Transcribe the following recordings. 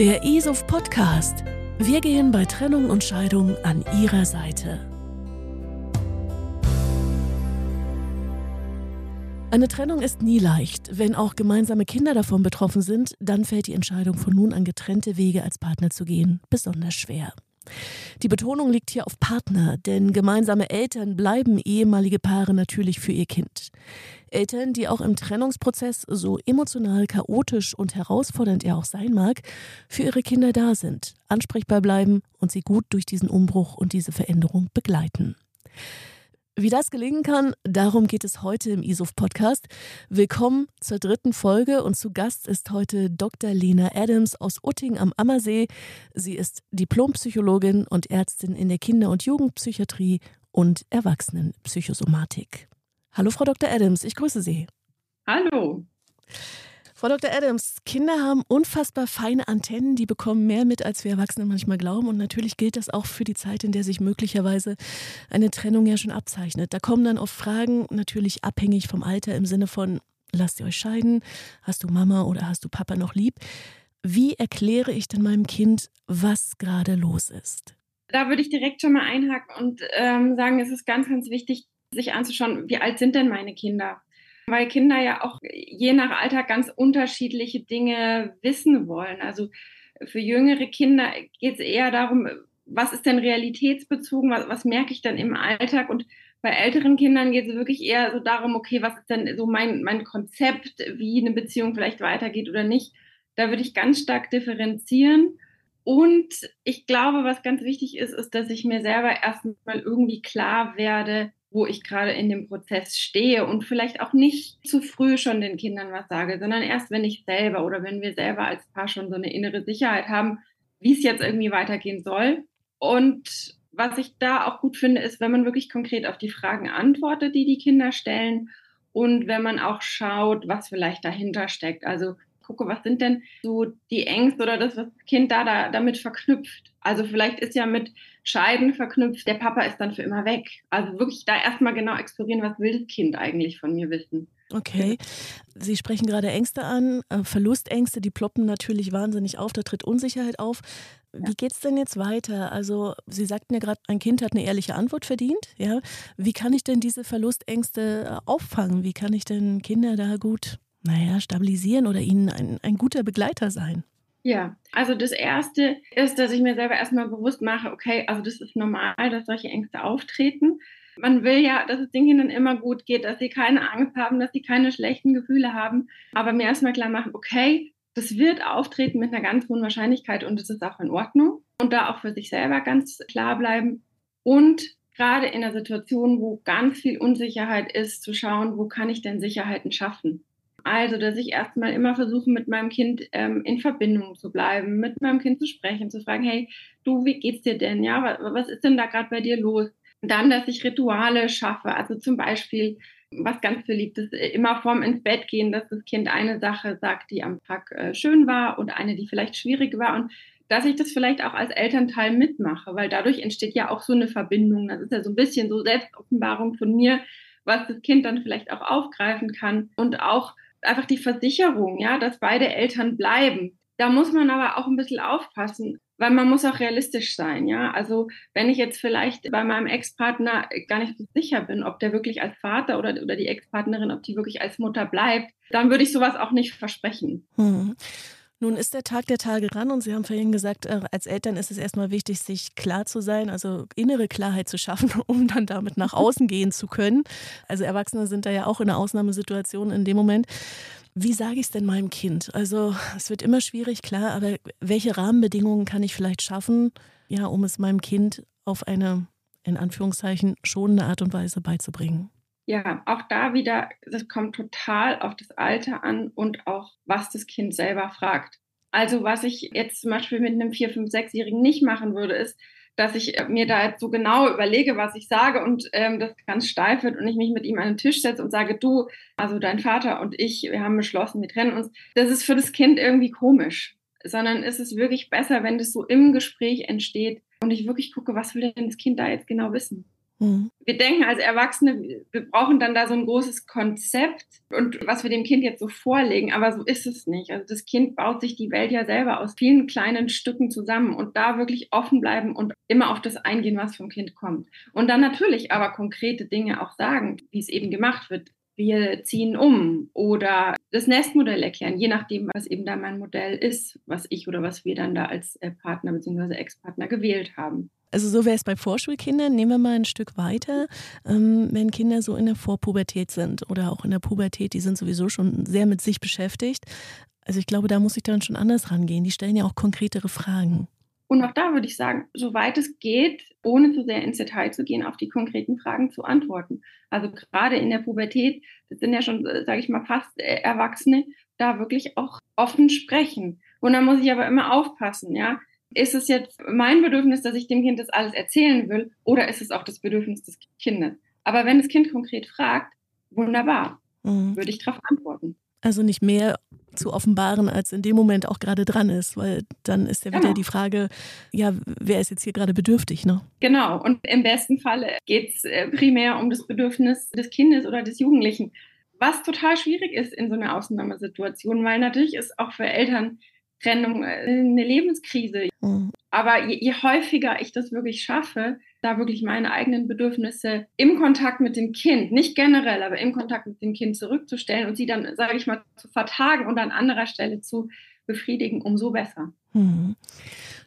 Der ESOF Podcast. Wir gehen bei Trennung und Scheidung an Ihrer Seite. Eine Trennung ist nie leicht. Wenn auch gemeinsame Kinder davon betroffen sind, dann fällt die Entscheidung, von nun an getrennte Wege als Partner zu gehen, besonders schwer. Die Betonung liegt hier auf Partner, denn gemeinsame Eltern bleiben ehemalige Paare natürlich für ihr Kind. Eltern, die auch im Trennungsprozess, so emotional, chaotisch und herausfordernd er auch sein mag, für ihre Kinder da sind, ansprechbar bleiben und sie gut durch diesen Umbruch und diese Veränderung begleiten. Wie das gelingen kann, darum geht es heute im ISOF-Podcast. Willkommen zur dritten Folge und zu Gast ist heute Dr. Lena Adams aus Utting am Ammersee. Sie ist Diplompsychologin und Ärztin in der Kinder- und Jugendpsychiatrie und Erwachsenenpsychosomatik. Hallo, Frau Dr. Adams, ich grüße Sie. Hallo. Frau Dr. Adams, Kinder haben unfassbar feine Antennen, die bekommen mehr mit, als wir Erwachsene manchmal glauben. Und natürlich gilt das auch für die Zeit, in der sich möglicherweise eine Trennung ja schon abzeichnet. Da kommen dann oft Fragen, natürlich abhängig vom Alter im Sinne von, lasst ihr euch scheiden? Hast du Mama oder hast du Papa noch lieb? Wie erkläre ich denn meinem Kind, was gerade los ist? Da würde ich direkt schon mal einhaken und ähm, sagen, es ist ganz, ganz wichtig, sich anzuschauen, wie alt sind denn meine Kinder? Weil Kinder ja auch je nach Alter ganz unterschiedliche Dinge wissen wollen. Also für jüngere Kinder geht es eher darum, was ist denn realitätsbezogen, was, was merke ich dann im Alltag und bei älteren Kindern geht es wirklich eher so darum, okay, was ist denn so mein, mein Konzept, wie eine Beziehung vielleicht weitergeht oder nicht. Da würde ich ganz stark differenzieren. Und ich glaube, was ganz wichtig ist, ist, dass ich mir selber erstmal irgendwie klar werde, wo ich gerade in dem Prozess stehe und vielleicht auch nicht zu früh schon den Kindern was sage, sondern erst, wenn ich selber oder wenn wir selber als Paar schon so eine innere Sicherheit haben, wie es jetzt irgendwie weitergehen soll. Und was ich da auch gut finde, ist, wenn man wirklich konkret auf die Fragen antwortet, die die Kinder stellen und wenn man auch schaut, was vielleicht dahinter steckt. Also gucke, was sind denn so die Ängste oder das, was das Kind da, da damit verknüpft. Also vielleicht ist ja mit Scheiden verknüpft, der Papa ist dann für immer weg. Also wirklich da erstmal genau explorieren, was will das Kind eigentlich von mir wissen. Okay. Sie sprechen gerade Ängste an, äh, Verlustängste, die ploppen natürlich wahnsinnig auf, da tritt Unsicherheit auf. Wie geht es denn jetzt weiter? Also, Sie sagten ja gerade, ein Kind hat eine ehrliche Antwort verdient. Ja? Wie kann ich denn diese Verlustängste äh, auffangen? Wie kann ich denn Kinder da gut naja, stabilisieren oder ihnen ein, ein guter Begleiter sein? Ja, also das Erste ist, dass ich mir selber erstmal bewusst mache, okay, also das ist normal, dass solche Ängste auftreten. Man will ja, dass es den Kindern immer gut geht, dass sie keine Angst haben, dass sie keine schlechten Gefühle haben. Aber mir erstmal klar machen, okay, das wird auftreten mit einer ganz hohen Wahrscheinlichkeit und es ist auch in Ordnung. Und da auch für sich selber ganz klar bleiben. Und gerade in einer Situation, wo ganz viel Unsicherheit ist, zu schauen, wo kann ich denn Sicherheiten schaffen? Also, dass ich erstmal immer versuche, mit meinem Kind ähm, in Verbindung zu bleiben, mit meinem Kind zu sprechen, zu fragen, hey, du, wie geht's dir denn? Ja, was, was ist denn da gerade bei dir los? Dann, dass ich Rituale schaffe, also zum Beispiel, was ganz beliebt ist, immer vorm ins Bett gehen, dass das Kind eine Sache sagt, die am Tag äh, schön war und eine, die vielleicht schwierig war und dass ich das vielleicht auch als Elternteil mitmache, weil dadurch entsteht ja auch so eine Verbindung. Das ist ja so ein bisschen so Selbstoffenbarung von mir, was das Kind dann vielleicht auch aufgreifen kann und auch einfach die Versicherung, ja, dass beide Eltern bleiben. Da muss man aber auch ein bisschen aufpassen, weil man muss auch realistisch sein, ja. Also wenn ich jetzt vielleicht bei meinem Ex-Partner gar nicht so sicher bin, ob der wirklich als Vater oder, oder die Ex-Partnerin, ob die wirklich als Mutter bleibt, dann würde ich sowas auch nicht versprechen. Hm. Nun ist der Tag der Tage ran und Sie haben vorhin gesagt, äh, als Eltern ist es erstmal wichtig, sich klar zu sein, also innere Klarheit zu schaffen, um dann damit nach außen gehen zu können. Also Erwachsene sind da ja auch in einer Ausnahmesituation in dem Moment. Wie sage ich es denn meinem Kind? Also es wird immer schwierig, klar, aber welche Rahmenbedingungen kann ich vielleicht schaffen, ja, um es meinem Kind auf eine in Anführungszeichen schonende Art und Weise beizubringen? Ja, auch da wieder, das kommt total auf das Alter an und auch, was das Kind selber fragt. Also was ich jetzt zum Beispiel mit einem 4-, 5-, 6-Jährigen nicht machen würde, ist, dass ich äh, mir da jetzt so genau überlege, was ich sage und ähm, das ganz steif wird und ich mich mit ihm an den Tisch setze und sage, du, also dein Vater und ich, wir haben beschlossen, wir trennen uns. Das ist für das Kind irgendwie komisch, sondern ist es wirklich besser, wenn das so im Gespräch entsteht und ich wirklich gucke, was will denn das Kind da jetzt genau wissen. Mhm. Wir denken als Erwachsene, wir brauchen dann da so ein großes Konzept und was wir dem Kind jetzt so vorlegen, aber so ist es nicht. Also das Kind baut sich die Welt ja selber aus vielen kleinen Stücken zusammen und da wirklich offen bleiben und immer auf das eingehen, was vom Kind kommt. Und dann natürlich aber konkrete Dinge auch sagen, wie es eben gemacht wird wir ziehen um oder das Nestmodell erklären, je nachdem, was eben da mein Modell ist, was ich oder was wir dann da als Partner bzw. Ex-Partner gewählt haben. Also so wäre es bei Vorschulkindern. Nehmen wir mal ein Stück weiter, ähm, wenn Kinder so in der Vorpubertät sind oder auch in der Pubertät, die sind sowieso schon sehr mit sich beschäftigt. Also ich glaube, da muss ich dann schon anders rangehen. Die stellen ja auch konkretere Fragen. Und auch da würde ich sagen, soweit es geht, ohne zu sehr ins Detail zu gehen, auf die konkreten Fragen zu antworten. Also gerade in der Pubertät, das sind ja schon, sage ich mal, fast äh, Erwachsene, da wirklich auch offen sprechen. Und da muss ich aber immer aufpassen, ja. Ist es jetzt mein Bedürfnis, dass ich dem Kind das alles erzählen will, oder ist es auch das Bedürfnis des Kindes? Aber wenn das Kind konkret fragt, wunderbar, mhm. würde ich darauf antworten. Also nicht mehr zu offenbaren, als in dem Moment auch gerade dran ist, weil dann ist ja wieder genau. die Frage, ja, wer ist jetzt hier gerade bedürftig, ne? Genau, und im besten Falle geht es äh, primär um das Bedürfnis des Kindes oder des Jugendlichen, was total schwierig ist in so einer Ausnahmesituation, weil natürlich ist auch für Eltern Trennung äh, eine Lebenskrise. Mhm. Aber je, je, häufiger ich das wirklich schaffe, da wirklich meine eigenen Bedürfnisse im Kontakt mit dem Kind, nicht generell, aber im Kontakt mit dem Kind zurückzustellen und sie dann, sage ich mal, zu vertagen und an anderer Stelle zu befriedigen, umso besser. Mhm.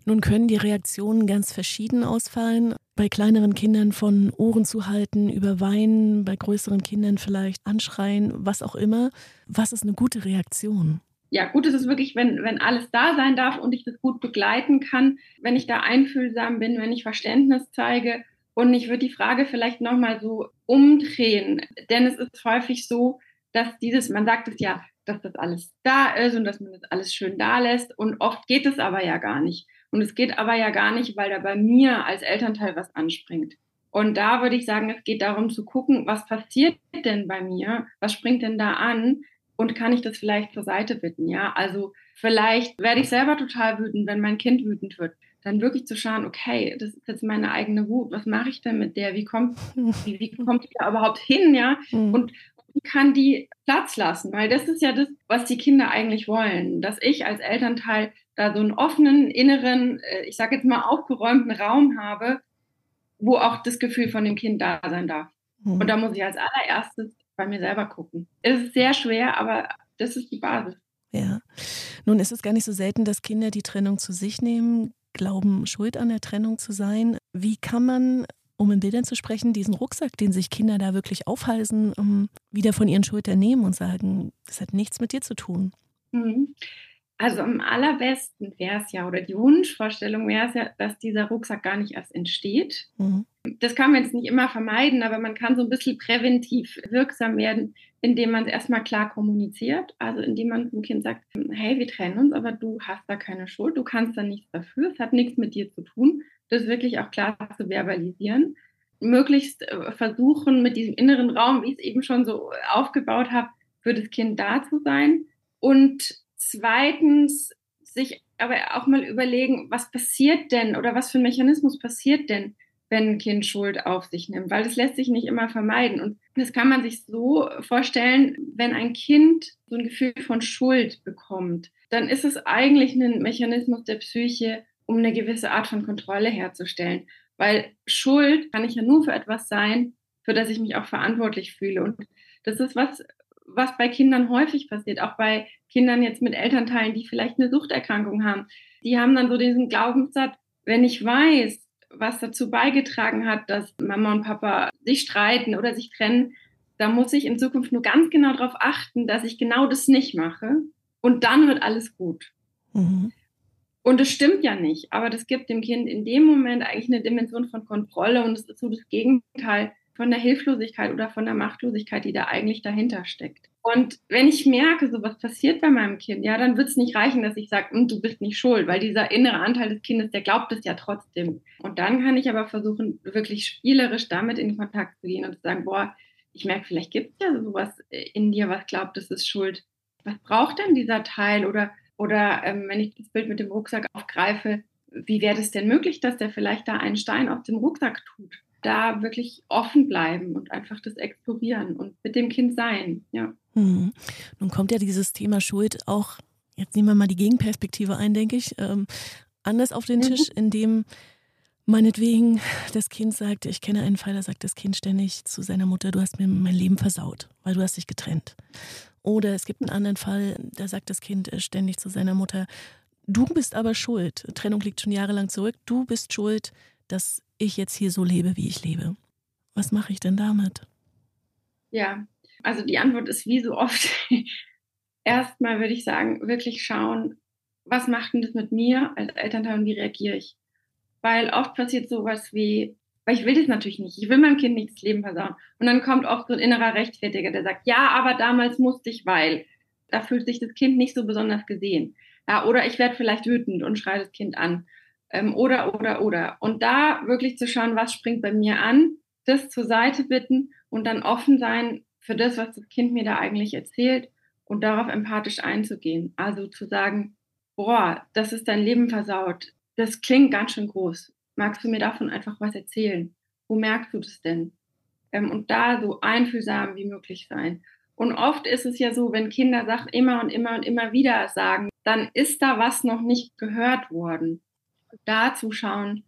Nun können die Reaktionen ganz verschieden ausfallen. Bei kleineren Kindern von Ohren zu halten, über Weinen, bei größeren Kindern vielleicht anschreien, was auch immer. Was ist eine gute Reaktion? Ja, gut ist es wirklich, wenn, wenn alles da sein darf und ich das gut begleiten kann, wenn ich da einfühlsam bin, wenn ich Verständnis zeige. Und ich würde die Frage vielleicht nochmal so umdrehen, denn es ist häufig so, dass dieses, man sagt es ja, dass das alles da ist und dass man das alles schön da lässt. Und oft geht es aber ja gar nicht. Und es geht aber ja gar nicht, weil da bei mir als Elternteil was anspringt. Und da würde ich sagen, es geht darum zu gucken, was passiert denn bei mir? Was springt denn da an? Und kann ich das vielleicht zur Seite bitten, ja? Also vielleicht werde ich selber total wütend, wenn mein Kind wütend wird. Dann wirklich zu schauen, okay, das ist jetzt meine eigene Wut, was mache ich denn mit der? Wie kommt, wie, wie kommt die da überhaupt hin, ja? Mhm. Und wie kann die Platz lassen? Weil das ist ja das, was die Kinder eigentlich wollen, dass ich als Elternteil da so einen offenen, inneren, äh, ich sage jetzt mal aufgeräumten Raum habe, wo auch das Gefühl von dem Kind da sein darf. Mhm. Und da muss ich als allererstes bei mir selber gucken. Es ist sehr schwer, aber das ist die Basis. Ja. Nun ist es gar nicht so selten, dass Kinder die Trennung zu sich nehmen, glauben, schuld an der Trennung zu sein. Wie kann man, um in Bildern zu sprechen, diesen Rucksack, den sich Kinder da wirklich aufhalsen, wieder von ihren Schultern nehmen und sagen, das hat nichts mit dir zu tun? Mhm. Also am allerbesten wäre es ja, oder die Wunschvorstellung wäre es ja, dass dieser Rucksack gar nicht erst entsteht. Mhm. Das kann man jetzt nicht immer vermeiden, aber man kann so ein bisschen präventiv wirksam werden, indem man es erstmal klar kommuniziert. Also indem man dem Kind sagt, hey, wir trennen uns, aber du hast da keine Schuld, du kannst da nichts dafür, es hat nichts mit dir zu tun. Das wirklich auch klar zu verbalisieren. Möglichst äh, versuchen, mit diesem inneren Raum, wie ich es eben schon so aufgebaut habe, für das Kind da zu sein. Und Zweitens sich aber auch mal überlegen, was passiert denn oder was für ein Mechanismus passiert denn, wenn ein Kind Schuld auf sich nimmt, weil das lässt sich nicht immer vermeiden. Und das kann man sich so vorstellen, wenn ein Kind so ein Gefühl von Schuld bekommt, dann ist es eigentlich ein Mechanismus der Psyche, um eine gewisse Art von Kontrolle herzustellen. Weil Schuld kann ich ja nur für etwas sein, für das ich mich auch verantwortlich fühle. Und das ist was, was bei Kindern häufig passiert, auch bei Kindern jetzt mit Elternteilen, die vielleicht eine Suchterkrankung haben. Die haben dann so diesen Glaubenssatz, wenn ich weiß, was dazu beigetragen hat, dass Mama und Papa sich streiten oder sich trennen, da muss ich in Zukunft nur ganz genau darauf achten, dass ich genau das nicht mache und dann wird alles gut. Mhm. Und es stimmt ja nicht, aber das gibt dem Kind in dem Moment eigentlich eine Dimension von Kontrolle und es ist so das Gegenteil von der Hilflosigkeit oder von der Machtlosigkeit, die da eigentlich dahinter steckt. Und wenn ich merke, so was passiert bei meinem Kind, ja, dann wird es nicht reichen, dass ich sage, hm, du bist nicht schuld, weil dieser innere Anteil des Kindes, der glaubt es ja trotzdem. Und dann kann ich aber versuchen, wirklich spielerisch damit in Kontakt zu gehen und zu sagen, boah, ich merke, vielleicht gibt es ja sowas in dir, was glaubt, es ist schuld. Was braucht denn dieser Teil? Oder, oder ähm, wenn ich das Bild mit dem Rucksack aufgreife, wie wäre es denn möglich, dass der vielleicht da einen Stein auf dem Rucksack tut? Da wirklich offen bleiben und einfach das explorieren und mit dem Kind sein. Ja. Hm. Nun kommt ja dieses Thema Schuld auch, jetzt nehmen wir mal die Gegenperspektive ein, denke ich, ähm, anders auf den mhm. Tisch, indem meinetwegen das Kind sagt, ich kenne einen Fall, da sagt das Kind ständig zu seiner Mutter, du hast mir mein Leben versaut, weil du hast dich getrennt. Oder es gibt einen anderen Fall, da sagt das Kind ständig zu seiner Mutter, du bist aber schuld. Trennung liegt schon jahrelang zurück. Du bist schuld, dass ich jetzt hier so lebe, wie ich lebe. Was mache ich denn damit? Ja, also die Antwort ist wie so oft. Erstmal würde ich sagen, wirklich schauen, was macht denn das mit mir als Elternteil und wie reagiere ich? Weil oft passiert sowas wie, weil ich will das natürlich nicht. Ich will meinem Kind nicht das Leben versauen. Und dann kommt oft so ein innerer Rechtfertiger, der sagt, ja, aber damals musste ich, weil. Da fühlt sich das Kind nicht so besonders gesehen. Ja, oder ich werde vielleicht wütend und schreie das Kind an. Ähm, oder, oder, oder. Und da wirklich zu schauen, was springt bei mir an, das zur Seite bitten und dann offen sein für das, was das Kind mir da eigentlich erzählt und darauf empathisch einzugehen. Also zu sagen, boah, das ist dein Leben versaut. Das klingt ganz schön groß. Magst du mir davon einfach was erzählen? Wo merkst du das denn? Ähm, und da so einfühlsam wie möglich sein. Und oft ist es ja so, wenn Kinder Sachen immer und immer und immer wieder sagen, dann ist da was noch nicht gehört worden. Da zu schauen,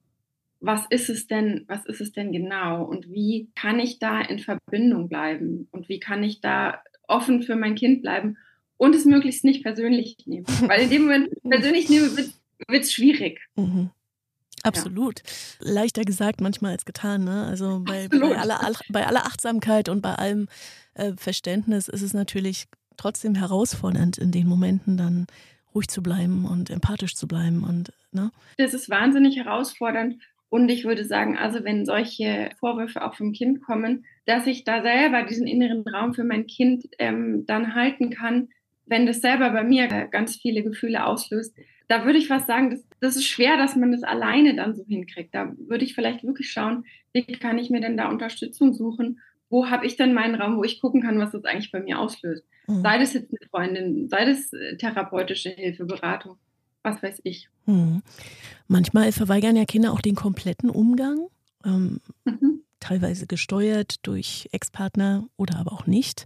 was ist es denn, was ist es denn genau und wie kann ich da in Verbindung bleiben und wie kann ich da offen für mein Kind bleiben und es möglichst nicht persönlich nehmen. Weil in dem Moment persönlich nehmen wird es schwierig. Mhm. Absolut. Ja. Leichter gesagt manchmal als getan. Ne? Also bei, bei, aller, bei aller Achtsamkeit und bei allem äh, Verständnis ist es natürlich trotzdem herausfordernd, in den Momenten dann ruhig zu bleiben und empathisch zu bleiben. Und, ne? Das ist wahnsinnig herausfordernd. Und ich würde sagen, also wenn solche Vorwürfe auch vom Kind kommen, dass ich da selber diesen inneren Raum für mein Kind ähm, dann halten kann, wenn das selber bei mir ganz viele Gefühle auslöst, da würde ich fast sagen, das, das ist schwer, dass man das alleine dann so hinkriegt. Da würde ich vielleicht wirklich schauen, wie kann ich mir denn da Unterstützung suchen? Wo habe ich denn meinen Raum, wo ich gucken kann, was das eigentlich bei mir auslöst? Mhm. Sei das jetzt eine Freundin, sei das äh, therapeutische Hilfe, Beratung, was weiß ich. Mhm. Manchmal verweigern ja Kinder auch den kompletten Umgang, ähm, mhm. teilweise gesteuert durch Ex-Partner oder aber auch nicht.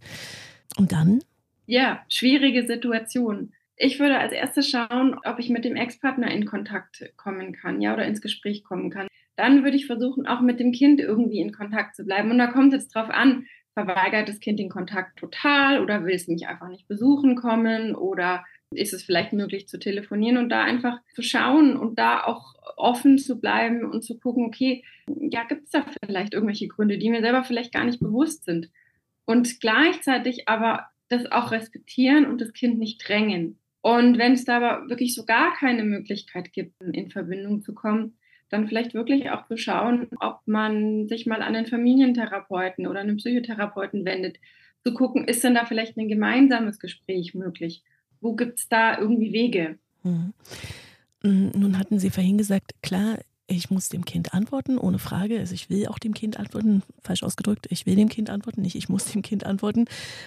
Und dann ja, schwierige Situation. Ich würde als erstes schauen, ob ich mit dem Ex-Partner in Kontakt kommen kann, ja, oder ins Gespräch kommen kann. Dann würde ich versuchen, auch mit dem Kind irgendwie in Kontakt zu bleiben. Und da kommt es jetzt drauf an, verweigert das Kind den Kontakt total oder will es mich einfach nicht besuchen kommen oder ist es vielleicht möglich zu telefonieren und da einfach zu schauen und da auch offen zu bleiben und zu gucken, okay, ja, gibt es da vielleicht irgendwelche Gründe, die mir selber vielleicht gar nicht bewusst sind. Und gleichzeitig aber das auch respektieren und das Kind nicht drängen. Und wenn es da aber wirklich so gar keine Möglichkeit gibt, in Verbindung zu kommen, dann vielleicht wirklich auch zu schauen, ob man sich mal an einen Familientherapeuten oder einen Psychotherapeuten wendet, zu gucken, ist denn da vielleicht ein gemeinsames Gespräch möglich? Wo gibt es da irgendwie Wege? Mhm. Nun hatten Sie vorhin gesagt, klar, ich muss dem Kind antworten, ohne Frage. Also ich will auch dem Kind antworten, falsch ausgedrückt, ich will dem Kind antworten, nicht ich muss dem Kind antworten.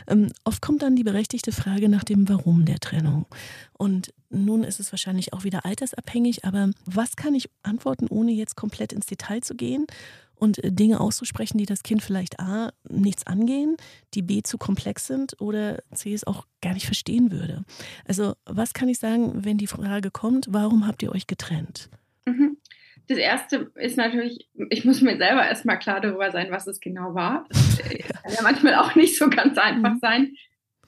Ähm, oft kommt dann die berechtigte Frage nach dem Warum der Trennung. Und nun ist es wahrscheinlich auch wieder altersabhängig, aber was kann ich antworten, ohne jetzt komplett ins Detail zu gehen und äh, Dinge auszusprechen, die das Kind vielleicht A nichts angehen, die B zu komplex sind oder C es auch gar nicht verstehen würde. Also was kann ich sagen, wenn die Frage kommt, warum habt ihr euch getrennt? Mhm. Das erste ist natürlich, ich muss mir selber erstmal klar darüber sein, was es genau war. Das äh, kann ja manchmal auch nicht so ganz einfach mhm. sein.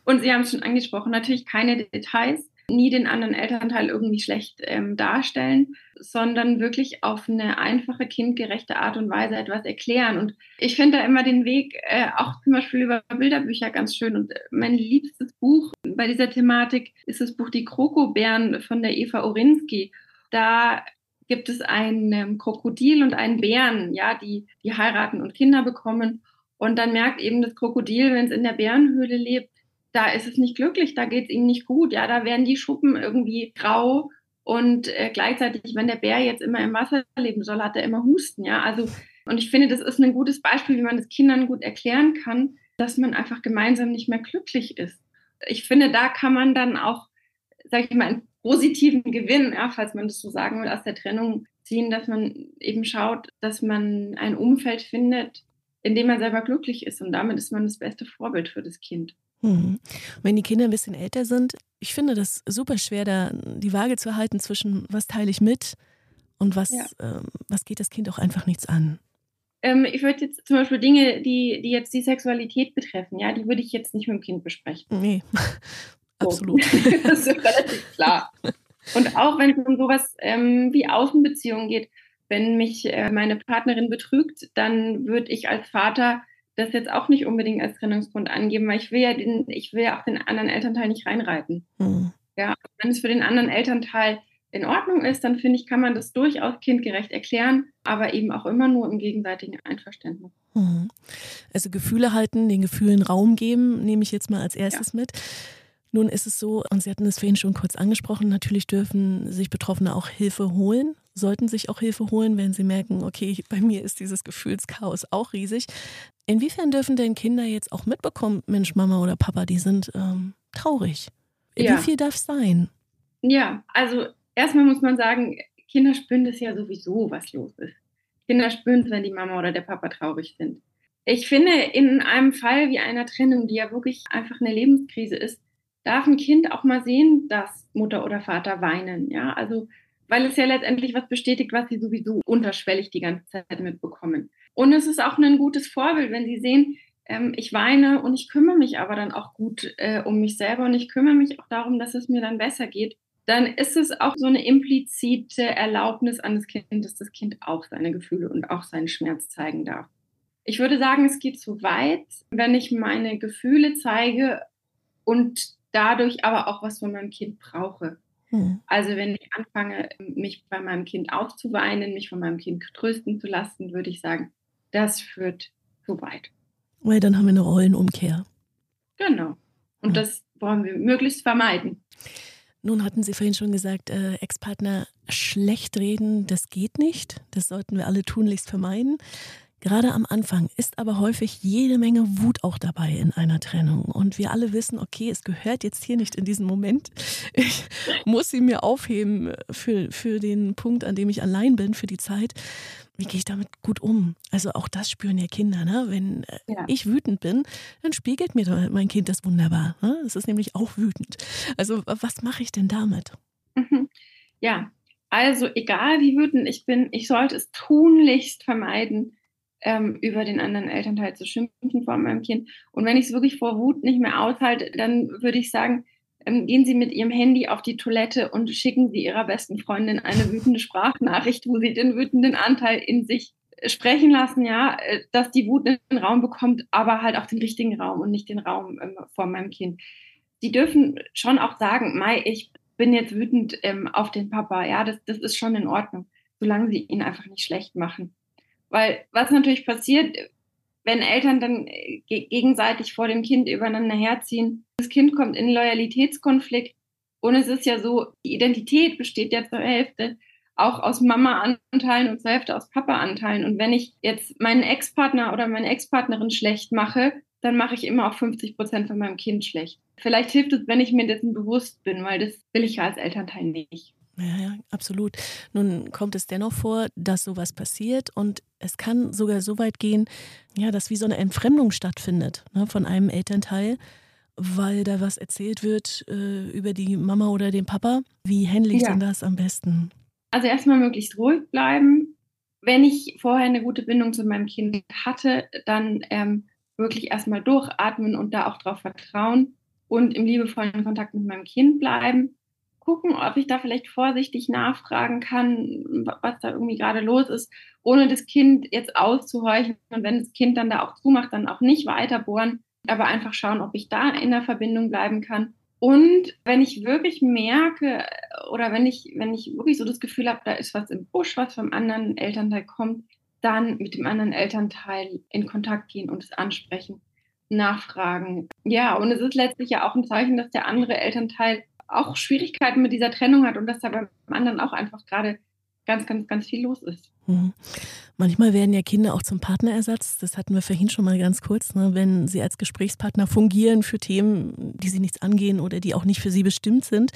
Und Sie haben es schon angesprochen, natürlich keine Details, nie den anderen Elternteil irgendwie schlecht ähm, darstellen, sondern wirklich auf eine einfache, kindgerechte Art und Weise etwas erklären. Und ich finde da immer den Weg, äh, auch zum Beispiel über Bilderbücher ganz schön. Und mein liebstes Buch bei dieser Thematik ist das Buch Die Krokobären von der Eva Orinski. Da gibt es ein ähm, Krokodil und einen Bären, ja, die, die heiraten und Kinder bekommen. Und dann merkt eben das Krokodil, wenn es in der Bärenhöhle lebt, da ist es nicht glücklich, da geht es ihm nicht gut, ja, da werden die Schuppen irgendwie grau und äh, gleichzeitig, wenn der Bär jetzt immer im Wasser leben soll, hat er immer Husten, ja, also und ich finde, das ist ein gutes Beispiel, wie man das Kindern gut erklären kann, dass man einfach gemeinsam nicht mehr glücklich ist. Ich finde, da kann man dann auch, sag ich mal, positiven Gewinn, ja, falls man das so sagen will, aus der Trennung ziehen, dass man eben schaut, dass man ein Umfeld findet, in dem man selber glücklich ist. Und damit ist man das beste Vorbild für das Kind. Hm. Wenn die Kinder ein bisschen älter sind, ich finde das super schwer, da die Waage zu halten zwischen, was teile ich mit und was, ja. ähm, was geht das Kind auch einfach nichts an. Ähm, ich würde jetzt zum Beispiel Dinge, die, die jetzt die Sexualität betreffen, ja, die würde ich jetzt nicht mit dem Kind besprechen. Nee, absolut. das ist relativ klar. Und auch wenn es um sowas ähm, wie Außenbeziehungen geht, wenn mich äh, meine Partnerin betrügt, dann würde ich als Vater das jetzt auch nicht unbedingt als Trennungsgrund angeben, weil ich will ja den, ich will ja auch den anderen Elternteil nicht reinreiten. Mhm. Ja, wenn es für den anderen Elternteil in Ordnung ist, dann finde ich, kann man das durchaus kindgerecht erklären, aber eben auch immer nur im gegenseitigen Einverständnis. Mhm. Also Gefühle halten, den Gefühlen Raum geben, nehme ich jetzt mal als erstes ja. mit. Nun ist es so, und Sie hatten es vorhin schon kurz angesprochen, natürlich dürfen sich Betroffene auch Hilfe holen, sollten sich auch Hilfe holen, wenn sie merken, okay, bei mir ist dieses Gefühlschaos auch riesig. Inwiefern dürfen denn Kinder jetzt auch mitbekommen, Mensch, Mama oder Papa, die sind ähm, traurig? Ja. Wie viel darf es sein? Ja, also erstmal muss man sagen, Kinder spüren das ja sowieso, was los ist. Kinder spüren es, wenn die Mama oder der Papa traurig sind. Ich finde, in einem Fall wie einer Trennung, die ja wirklich einfach eine Lebenskrise ist, darf ein Kind auch mal sehen, dass Mutter oder Vater weinen. Ja, also, weil es ja letztendlich was bestätigt, was sie sowieso unterschwellig die ganze Zeit mitbekommen. Und es ist auch ein gutes Vorbild, wenn sie sehen, ähm, ich weine und ich kümmere mich aber dann auch gut äh, um mich selber und ich kümmere mich auch darum, dass es mir dann besser geht. Dann ist es auch so eine implizite Erlaubnis an das Kind, dass das Kind auch seine Gefühle und auch seinen Schmerz zeigen darf. Ich würde sagen, es geht zu weit, wenn ich meine Gefühle zeige und dadurch aber auch was von meinem Kind brauche. Hm. Also wenn ich anfange, mich bei meinem Kind aufzuweinen, mich von meinem Kind trösten zu lassen, würde ich sagen, das führt zu weit. Weil dann haben wir eine Rollenumkehr. Genau. Und hm. das wollen wir möglichst vermeiden. Nun hatten Sie vorhin schon gesagt, äh, Ex-Partner schlecht reden, das geht nicht. Das sollten wir alle tunlichst vermeiden. Gerade am Anfang ist aber häufig jede Menge Wut auch dabei in einer Trennung. Und wir alle wissen, okay, es gehört jetzt hier nicht in diesen Moment. Ich muss sie mir aufheben für, für den Punkt, an dem ich allein bin, für die Zeit. Wie gehe ich damit gut um? Also auch das spüren ja Kinder. Ne? Wenn äh, ja. ich wütend bin, dann spiegelt mir mein Kind das wunderbar. Ne? Es ist nämlich auch wütend. Also was mache ich denn damit? Mhm. Ja, also egal wie wütend ich bin, ich sollte es tunlichst vermeiden, ähm, über den anderen Elternteil zu schimpfen vor meinem Kind. Und wenn ich es wirklich vor Wut nicht mehr aushalte, dann würde ich sagen, ähm, gehen Sie mit Ihrem Handy auf die Toilette und schicken Sie Ihrer besten Freundin eine wütende Sprachnachricht, wo Sie den wütenden Anteil in sich sprechen lassen, ja, äh, dass die Wut einen Raum bekommt, aber halt auch den richtigen Raum und nicht den Raum ähm, vor meinem Kind. Die dürfen schon auch sagen, Mai, ich bin jetzt wütend ähm, auf den Papa, ja, das, das ist schon in Ordnung, solange sie ihn einfach nicht schlecht machen. Weil was natürlich passiert, wenn Eltern dann äh, gegenseitig vor dem Kind übereinander herziehen, das Kind kommt in Loyalitätskonflikt und es ist ja so, die Identität besteht ja zur Hälfte auch aus Mama-Anteilen und zur Hälfte aus Papa-Anteilen. Und wenn ich jetzt meinen Ex-Partner oder meine Ex-Partnerin schlecht mache, dann mache ich immer auch 50 Prozent von meinem Kind schlecht. Vielleicht hilft es, wenn ich mir dessen bewusst bin, weil das will ich ja als Elternteil nicht. Ja, ja, absolut. Nun kommt es dennoch vor, dass sowas passiert und es kann sogar so weit gehen, ja, dass wie so eine Entfremdung stattfindet ne, von einem Elternteil, weil da was erzählt wird äh, über die Mama oder den Papa. Wie handle ich ja. denn das am besten? Also erstmal möglichst ruhig bleiben. Wenn ich vorher eine gute Bindung zu meinem Kind hatte, dann ähm, wirklich erstmal durchatmen und da auch drauf vertrauen und im liebevollen Kontakt mit meinem Kind bleiben gucken, ob ich da vielleicht vorsichtig nachfragen kann, was da irgendwie gerade los ist, ohne das Kind jetzt auszuhorchen. Und wenn das Kind dann da auch zumacht, dann auch nicht weiter bohren, aber einfach schauen, ob ich da in der Verbindung bleiben kann. Und wenn ich wirklich merke oder wenn ich, wenn ich wirklich so das Gefühl habe, da ist was im Busch, was vom anderen Elternteil kommt, dann mit dem anderen Elternteil in Kontakt gehen und es ansprechen, nachfragen. Ja, und es ist letztlich ja auch ein Zeichen, dass der andere Elternteil auch Schwierigkeiten mit dieser Trennung hat und dass da beim anderen auch einfach gerade ganz, ganz, ganz viel los ist. Mhm. Manchmal werden ja Kinder auch zum Partnerersatz. Das hatten wir vorhin schon mal ganz kurz, ne? wenn sie als Gesprächspartner fungieren für Themen, die sie nichts angehen oder die auch nicht für sie bestimmt sind.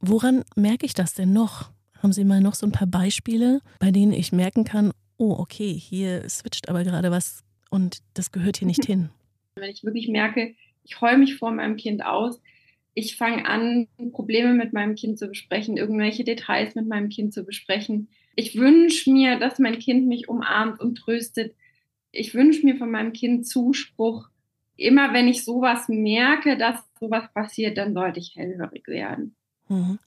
Woran merke ich das denn noch? Haben Sie mal noch so ein paar Beispiele, bei denen ich merken kann, oh, okay, hier switcht aber gerade was und das gehört hier nicht hin? Wenn ich wirklich merke, ich heule mich vor meinem Kind aus, ich fange an, Probleme mit meinem Kind zu besprechen, irgendwelche Details mit meinem Kind zu besprechen, ich wünsche mir, dass mein Kind mich umarmt und tröstet. Ich wünsche mir von meinem Kind Zuspruch. Immer wenn ich sowas merke, dass sowas passiert, dann sollte ich hellhörig werden. Mhm.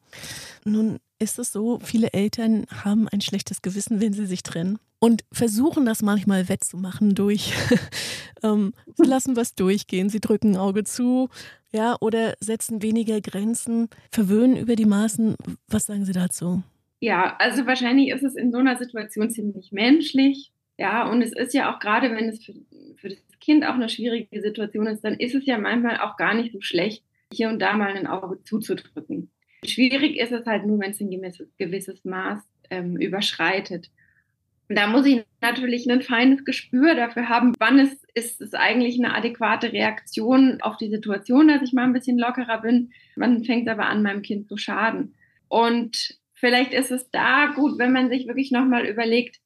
Nun ist es so, viele Eltern haben ein schlechtes Gewissen, wenn sie sich trennen und versuchen das manchmal wettzumachen durch, ähm, sie lassen was durchgehen, sie drücken ein Auge zu, ja, oder setzen weniger Grenzen, verwöhnen über die Maßen. Was sagen Sie dazu? Ja, also wahrscheinlich ist es in so einer Situation ziemlich menschlich. Ja, und es ist ja auch gerade, wenn es für, für das Kind auch eine schwierige Situation ist, dann ist es ja manchmal auch gar nicht so schlecht, hier und da mal ein Auge zuzudrücken. Schwierig ist es halt nur, wenn es ein gewisses, gewisses Maß ähm, überschreitet. Da muss ich natürlich ein feines Gespür dafür haben, wann es ist es eigentlich eine adäquate Reaktion auf die Situation, dass ich mal ein bisschen lockerer bin. Wann fängt es aber an, meinem Kind zu schaden? Und vielleicht ist es da gut, wenn man sich wirklich nochmal überlegt,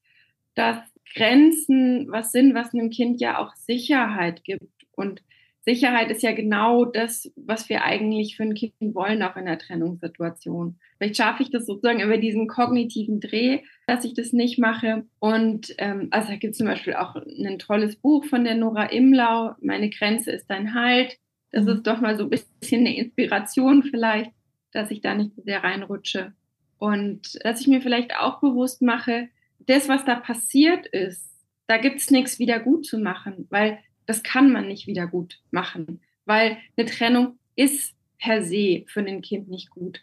dass Grenzen was sind, was einem Kind ja auch Sicherheit gibt. Und Sicherheit ist ja genau das, was wir eigentlich für ein Kind wollen, auch in der Trennungssituation. Vielleicht schaffe ich das sozusagen über diesen kognitiven Dreh, dass ich das nicht mache. Und ähm, also da gibt es zum Beispiel auch ein tolles Buch von der Nora Imlau, Meine Grenze ist dein Halt. Das mhm. ist doch mal so ein bisschen eine Inspiration vielleicht, dass ich da nicht so sehr reinrutsche. Und dass ich mir vielleicht auch bewusst mache, das, was da passiert ist, da gibt es nichts wieder gut zu machen, weil das kann man nicht wieder gut machen, weil eine Trennung ist per se für ein Kind nicht gut.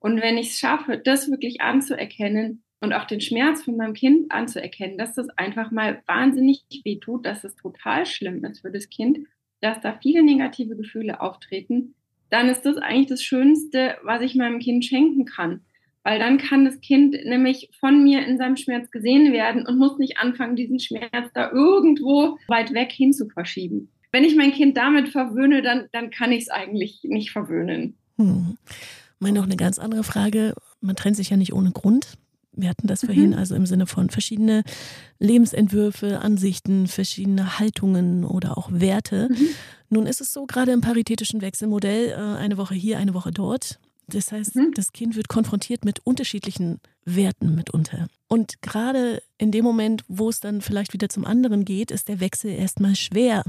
Und wenn ich es schaffe, das wirklich anzuerkennen und auch den Schmerz von meinem Kind anzuerkennen, dass das einfach mal wahnsinnig weh tut, dass es total schlimm ist für das Kind, dass da viele negative Gefühle auftreten, dann ist das eigentlich das Schönste, was ich meinem Kind schenken kann. Weil dann kann das Kind nämlich von mir in seinem Schmerz gesehen werden und muss nicht anfangen, diesen Schmerz da irgendwo weit weg hin zu verschieben. Wenn ich mein Kind damit verwöhne, dann, dann kann ich es eigentlich nicht verwöhnen. Hm. Meine noch eine ganz andere Frage. Man trennt sich ja nicht ohne Grund. Wir hatten das mhm. vorhin also im Sinne von verschiedene Lebensentwürfe, Ansichten, verschiedene Haltungen oder auch Werte. Mhm. Nun ist es so, gerade im paritätischen Wechselmodell, äh, eine Woche hier, eine Woche dort, das heißt, mhm. das Kind wird konfrontiert mit unterschiedlichen Werten mitunter. Und gerade in dem Moment, wo es dann vielleicht wieder zum anderen geht, ist der Wechsel erstmal schwer.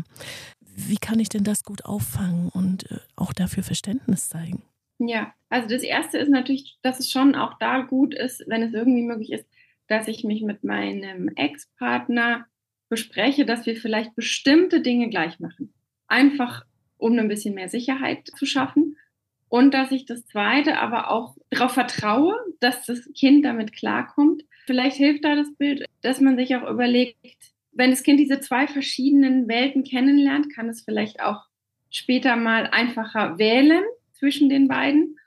Wie kann ich denn das gut auffangen und äh, auch dafür Verständnis zeigen? Ja, also das Erste ist natürlich, dass es schon auch da gut ist, wenn es irgendwie möglich ist, dass ich mich mit meinem Ex-Partner bespreche, dass wir vielleicht bestimmte Dinge gleich machen. Einfach, um ein bisschen mehr Sicherheit zu schaffen und dass ich das Zweite aber auch darauf vertraue, dass das Kind damit klarkommt. Vielleicht hilft da das Bild, dass man sich auch überlegt, wenn das Kind diese zwei verschiedenen Welten kennenlernt, kann es vielleicht auch später mal einfacher wählen zwischen den beiden.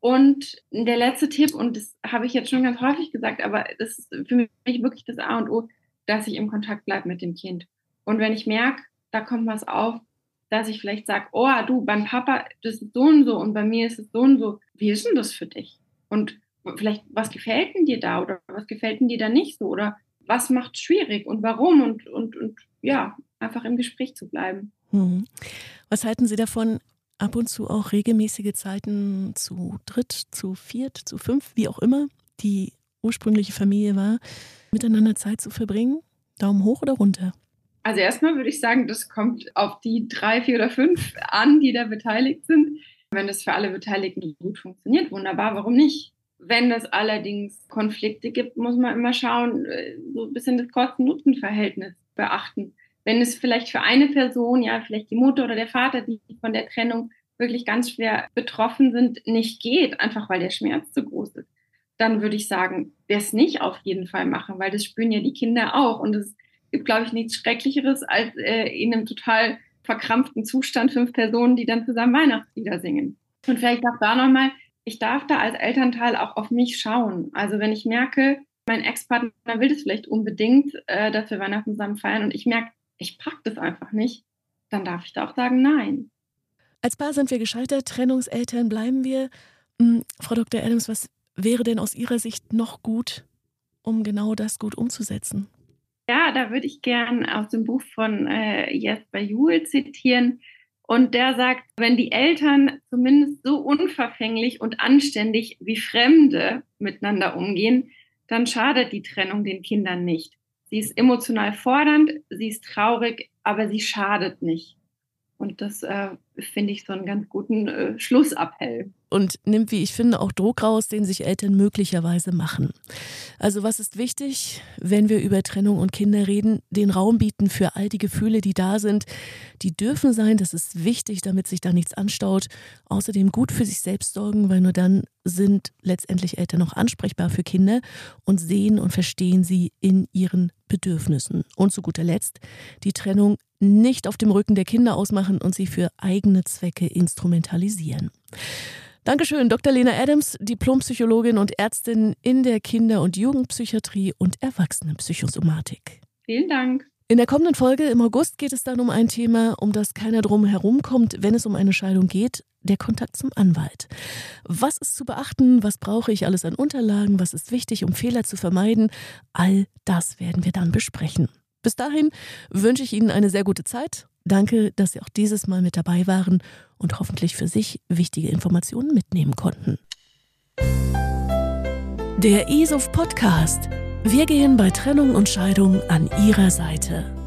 Und der letzte Tipp, und das habe ich jetzt schon ganz häufig gesagt, aber das ist für mich wirklich das A und O, dass ich im Kontakt bleibe mit dem Kind. Und wenn ich merke, da kommt was auf, dass ich vielleicht sage, oh, du, beim Papa, das ist so und so und bei mir ist es so und so. Wie ist denn das für dich? Und vielleicht, was gefällt denn dir da oder was gefällt denn dir da nicht so? Oder was macht schwierig und warum? Und, und, und ja, einfach im Gespräch zu bleiben. Hm. Was halten Sie davon, ab und zu auch regelmäßige Zeiten zu dritt, zu viert, zu fünf, wie auch immer die ursprüngliche Familie war, miteinander Zeit zu verbringen? Daumen hoch oder runter? Also erstmal würde ich sagen, das kommt auf die drei, vier oder fünf an, die da beteiligt sind. Wenn das für alle Beteiligten gut funktioniert, wunderbar, warum nicht? Wenn es allerdings Konflikte gibt, muss man immer schauen, äh, so ein bisschen das Kosten-Nutzen-Verhältnis beachten. Wenn es vielleicht für eine Person, ja, vielleicht die Mutter oder der Vater, die von der Trennung wirklich ganz schwer betroffen sind, nicht geht, einfach weil der Schmerz zu groß ist, dann würde ich sagen, es nicht auf jeden Fall machen, weil das spüren ja die Kinder auch und es gibt, glaube ich, nichts Schrecklicheres, als äh, in einem total verkrampften Zustand fünf Personen, die dann zusammen Weihnachtslieder singen. Und vielleicht auch da nochmal, ich darf da als Elternteil auch auf mich schauen. Also wenn ich merke, mein Ex-Partner will das vielleicht unbedingt, äh, dass wir Weihnachten zusammen feiern und ich merke, ich packe das einfach nicht, dann darf ich da auch sagen Nein. Als Paar sind wir gescheitert, Trennungseltern bleiben wir. Hm, Frau Dr. Adams, was wäre denn aus Ihrer Sicht noch gut, um genau das gut umzusetzen? Ja, da würde ich gern aus dem Buch von äh, Jesper Juhl zitieren. Und der sagt, wenn die Eltern zumindest so unverfänglich und anständig wie Fremde miteinander umgehen, dann schadet die Trennung den Kindern nicht. Sie ist emotional fordernd, sie ist traurig, aber sie schadet nicht. Und das äh, finde ich so einen ganz guten äh, Schlussappell. Und nimmt, wie ich finde, auch Druck raus, den sich Eltern möglicherweise machen. Also was ist wichtig, wenn wir über Trennung und Kinder reden? Den Raum bieten für all die Gefühle, die da sind. Die dürfen sein, das ist wichtig, damit sich da nichts anstaut. Außerdem gut für sich selbst sorgen, weil nur dann sind letztendlich Eltern auch ansprechbar für Kinder und sehen und verstehen sie in ihren Bedürfnissen. Und zu guter Letzt, die Trennung nicht auf dem Rücken der Kinder ausmachen und sie für eigene Zwecke instrumentalisieren. Dankeschön, Dr. Lena Adams, Diplompsychologin und Ärztin in der Kinder- und Jugendpsychiatrie und Erwachsenenpsychosomatik. Vielen Dank. In der kommenden Folge im August geht es dann um ein Thema, um das keiner drum herumkommt, wenn es um eine Scheidung geht, der Kontakt zum Anwalt. Was ist zu beachten? Was brauche ich alles an Unterlagen? Was ist wichtig, um Fehler zu vermeiden? All das werden wir dann besprechen. Bis dahin wünsche ich Ihnen eine sehr gute Zeit. Danke, dass Sie auch dieses Mal mit dabei waren und hoffentlich für sich wichtige Informationen mitnehmen konnten. Der ESOF Podcast. Wir gehen bei Trennung und Scheidung an Ihrer Seite.